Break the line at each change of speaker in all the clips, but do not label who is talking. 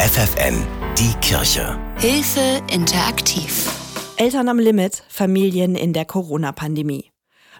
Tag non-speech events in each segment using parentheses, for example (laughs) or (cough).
FFN, die Kirche.
Hilfe interaktiv.
Eltern am Limit, Familien in der Corona-Pandemie.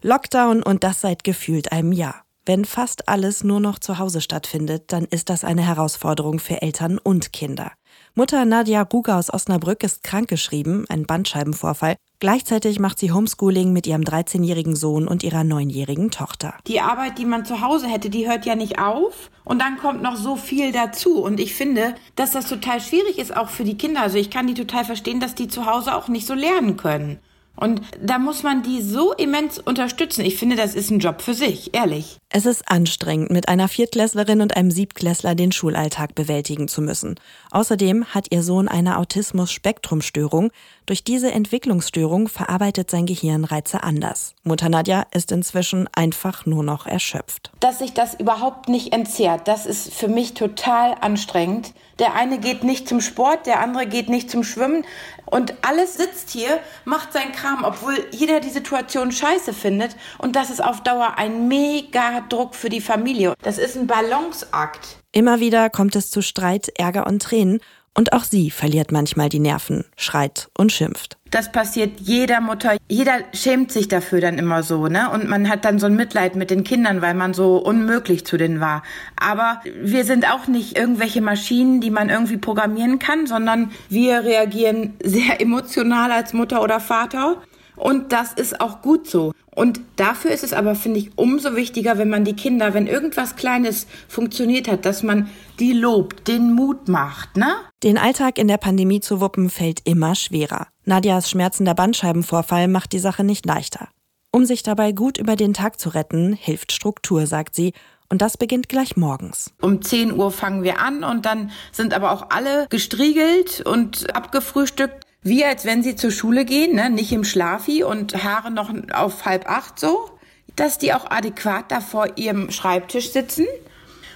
Lockdown und das seit gefühlt einem Jahr. Wenn fast alles nur noch zu Hause stattfindet, dann ist das eine Herausforderung für Eltern und Kinder. Mutter Nadja Ruger aus Osnabrück ist krankgeschrieben, ein Bandscheibenvorfall. Gleichzeitig macht sie Homeschooling mit ihrem 13-jährigen Sohn und ihrer 9-jährigen Tochter.
Die Arbeit, die man zu Hause hätte, die hört ja nicht auf. Und dann kommt noch so viel dazu. Und ich finde, dass das total schwierig ist, auch für die Kinder. Also ich kann die total verstehen, dass die zu Hause auch nicht so lernen können. Und da muss man die so immens unterstützen. Ich finde, das ist ein Job für sich, ehrlich.
Es ist anstrengend, mit einer Viertklässlerin und einem Siebtklässler den Schulalltag bewältigen zu müssen. Außerdem hat ihr Sohn eine Autismus-Spektrumstörung. Durch diese Entwicklungsstörung verarbeitet sein Gehirn Reize anders. Mutter Nadja ist inzwischen einfach nur noch erschöpft.
Dass sich das überhaupt nicht entzehrt, das ist für mich total anstrengend. Der eine geht nicht zum Sport, der andere geht nicht zum Schwimmen. Und alles sitzt hier, macht seinen Kram, obwohl jeder die Situation scheiße findet. Und das ist auf Dauer ein mega Druck für die Familie. Das ist ein Balanceakt.
Immer wieder kommt es zu Streit, Ärger und Tränen. Und auch sie verliert manchmal die Nerven, schreit und schimpft.
Das passiert jeder Mutter. Jeder schämt sich dafür dann immer so, ne? Und man hat dann so ein Mitleid mit den Kindern, weil man so unmöglich zu denen war. Aber wir sind auch nicht irgendwelche Maschinen, die man irgendwie programmieren kann, sondern wir reagieren sehr emotional als Mutter oder Vater. Und das ist auch gut so. Und dafür ist es aber, finde ich, umso wichtiger, wenn man die Kinder, wenn irgendwas Kleines funktioniert hat, dass man die lobt, den Mut macht, ne?
Den Alltag in der Pandemie zu wuppen fällt immer schwerer. Nadias schmerzender Bandscheibenvorfall macht die Sache nicht leichter. Um sich dabei gut über den Tag zu retten, hilft Struktur, sagt sie. Und das beginnt gleich morgens.
Um 10 Uhr fangen wir an und dann sind aber auch alle gestriegelt und abgefrühstückt wie als wenn sie zur Schule gehen, ne? nicht im Schlafi und Haare noch auf halb acht so, dass die auch adäquat da vor ihrem Schreibtisch sitzen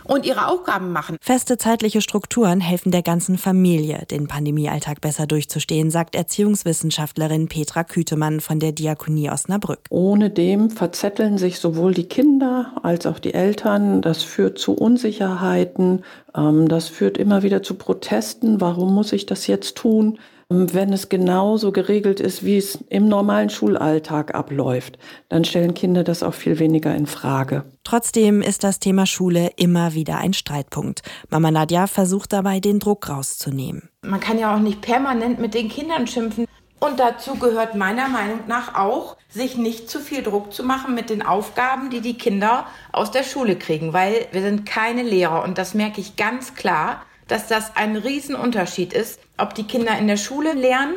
und ihre Aufgaben machen.
Feste zeitliche Strukturen helfen der ganzen Familie, den Pandemiealltag besser durchzustehen, sagt Erziehungswissenschaftlerin Petra Kütemann von der Diakonie Osnabrück.
Ohne dem verzetteln sich sowohl die Kinder als auch die Eltern. Das führt zu Unsicherheiten. Ähm, das führt immer wieder zu Protesten. Warum muss ich das jetzt tun? Wenn es genauso geregelt ist, wie es im normalen Schulalltag abläuft, dann stellen Kinder das auch viel weniger in Frage.
Trotzdem ist das Thema Schule immer wieder ein Streitpunkt. Mama Nadja versucht dabei, den Druck rauszunehmen.
Man kann ja auch nicht permanent mit den Kindern schimpfen. Und dazu gehört meiner Meinung nach auch, sich nicht zu viel Druck zu machen mit den Aufgaben, die die Kinder aus der Schule kriegen, weil wir sind keine Lehrer und das merke ich ganz klar dass das ein Riesenunterschied ist, ob die Kinder in der Schule lernen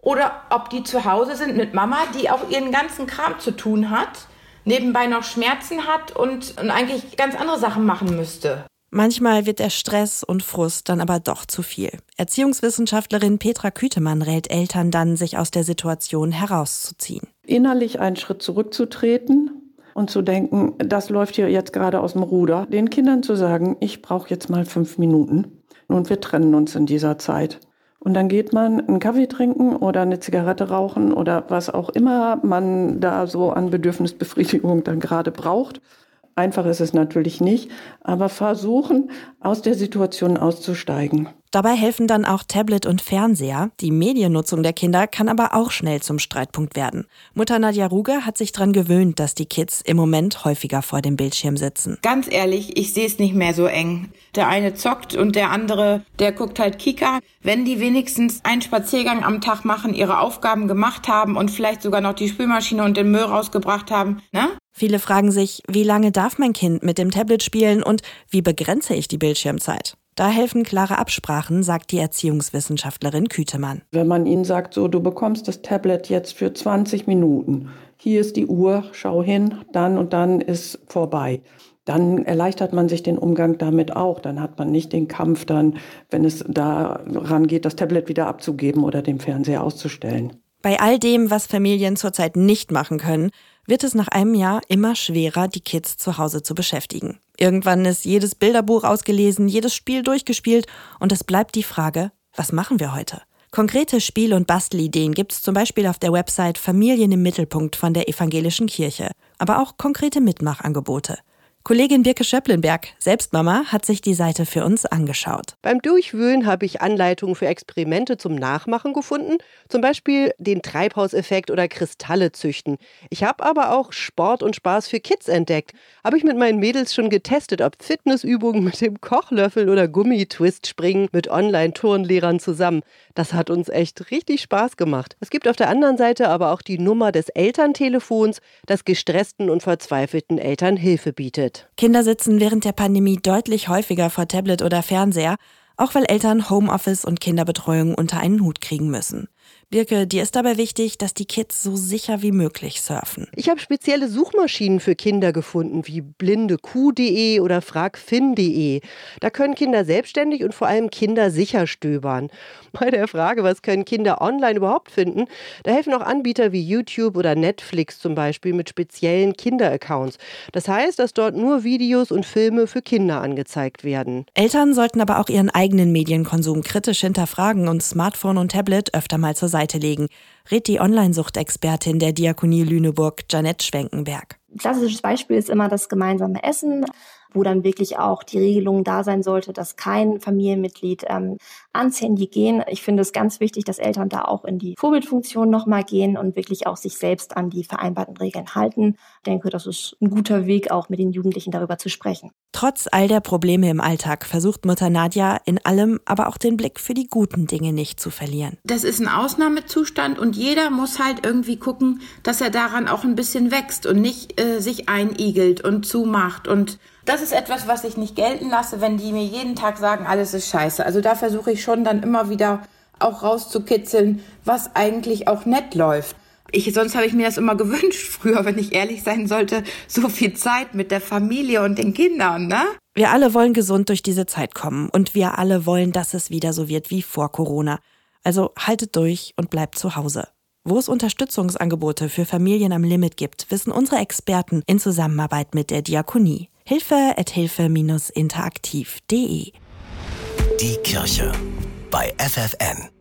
oder ob die zu Hause sind mit Mama, die auch ihren ganzen Kram zu tun hat, nebenbei noch Schmerzen hat und, und eigentlich ganz andere Sachen machen müsste.
Manchmal wird der Stress und Frust dann aber doch zu viel. Erziehungswissenschaftlerin Petra Kütemann rät Eltern dann, sich aus der Situation herauszuziehen.
Innerlich einen Schritt zurückzutreten und zu denken, das läuft hier jetzt gerade aus dem Ruder. Den Kindern zu sagen, ich brauche jetzt mal fünf Minuten und wir trennen uns in dieser Zeit. Und dann geht man einen Kaffee trinken oder eine Zigarette rauchen oder was auch immer man da so an Bedürfnisbefriedigung dann gerade braucht. Einfach ist es natürlich nicht, aber versuchen, aus der Situation auszusteigen.
Dabei helfen dann auch Tablet und Fernseher. Die Mediennutzung der Kinder kann aber auch schnell zum Streitpunkt werden. Mutter Nadja Ruge hat sich daran gewöhnt, dass die Kids im Moment häufiger vor dem Bildschirm sitzen.
Ganz ehrlich, ich sehe es nicht mehr so eng. Der eine zockt und der andere, der guckt halt Kika. Wenn die wenigstens einen Spaziergang am Tag machen, ihre Aufgaben gemacht haben und vielleicht sogar noch die Spülmaschine und den Müll rausgebracht haben, ne?
Viele fragen sich, wie lange darf mein Kind mit dem Tablet spielen und wie begrenze ich die Bildschirmzeit? Da helfen klare Absprachen, sagt die Erziehungswissenschaftlerin Kütemann.
Wenn man ihnen sagt, so, du bekommst das Tablet jetzt für 20 Minuten, hier ist die Uhr, schau hin, dann und dann ist vorbei. Dann erleichtert man sich den Umgang damit auch. Dann hat man nicht den Kampf dann, wenn es daran geht, das Tablet wieder abzugeben oder den Fernseher auszustellen.
Bei all dem, was Familien zurzeit nicht machen können, wird es nach einem Jahr immer schwerer, die Kids zu Hause zu beschäftigen. Irgendwann ist jedes Bilderbuch ausgelesen, jedes Spiel durchgespielt und es bleibt die Frage, was machen wir heute? Konkrete Spiel- und Bastelideen gibt es zum Beispiel auf der Website Familien im Mittelpunkt von der Evangelischen Kirche, aber auch konkrete Mitmachangebote. Kollegin Birke Schöpplenberg, selbst Mama, hat sich die Seite für uns angeschaut.
Beim Durchwühlen habe ich Anleitungen für Experimente zum Nachmachen gefunden, zum Beispiel den Treibhauseffekt oder Kristalle züchten. Ich habe aber auch Sport und Spaß für Kids entdeckt. Habe ich mit meinen Mädels schon getestet, ob Fitnessübungen mit dem Kochlöffel oder Gummitwist springen mit Online-Turnlehrern zusammen. Das hat uns echt richtig Spaß gemacht. Es gibt auf der anderen Seite aber auch die Nummer des Elterntelefons, das gestressten und verzweifelten Eltern Hilfe bietet.
Kinder sitzen während der Pandemie deutlich häufiger vor Tablet oder Fernseher, auch weil Eltern Homeoffice und Kinderbetreuung unter einen Hut kriegen müssen. Birke, dir ist dabei wichtig, dass die Kids so sicher wie möglich surfen.
Ich habe spezielle Suchmaschinen für Kinder gefunden, wie blindekuh.de oder fragfin.de. Da können Kinder selbstständig und vor allem Kinder sicher stöbern. (laughs) Bei der Frage, was können Kinder online überhaupt finden, da helfen auch Anbieter wie YouTube oder Netflix zum Beispiel mit speziellen Kinderaccounts. Das heißt, dass dort nur Videos und Filme für Kinder angezeigt werden.
Eltern sollten aber auch ihren eigenen Medienkonsum kritisch hinterfragen und Smartphone und Tablet öfter mal zur Seite legen, rät die Online-Suchtexpertin der Diakonie Lüneburg, Janette Schwenkenberg.
Klassisches Beispiel ist immer das gemeinsame Essen wo dann wirklich auch die Regelung da sein sollte, dass kein Familienmitglied ähm, ans Handy gehen. Ich finde es ganz wichtig, dass Eltern da auch in die Vorbildfunktion nochmal gehen und wirklich auch sich selbst an die vereinbarten Regeln halten. Ich denke, das ist ein guter Weg, auch mit den Jugendlichen darüber zu sprechen.
Trotz all der Probleme im Alltag versucht Mutter Nadja in allem aber auch den Blick für die guten Dinge nicht zu verlieren.
Das ist ein Ausnahmezustand und jeder muss halt irgendwie gucken, dass er daran auch ein bisschen wächst und nicht äh, sich einigelt und zumacht und das ist etwas, was ich nicht gelten lasse, wenn die mir jeden Tag sagen, alles ist scheiße. Also da versuche ich schon dann immer wieder auch rauszukitzeln, was eigentlich auch nett läuft. Ich, sonst habe ich mir das immer gewünscht früher, wenn ich ehrlich sein sollte, so viel Zeit mit der Familie und den Kindern, ne?
Wir alle wollen gesund durch diese Zeit kommen und wir alle wollen, dass es wieder so wird wie vor Corona. Also haltet durch und bleibt zu Hause. Wo es Unterstützungsangebote für Familien am Limit gibt, wissen unsere Experten in Zusammenarbeit mit der Diakonie hilfe at hilfe-interaktiv.de.
Die Kirche bei FFN.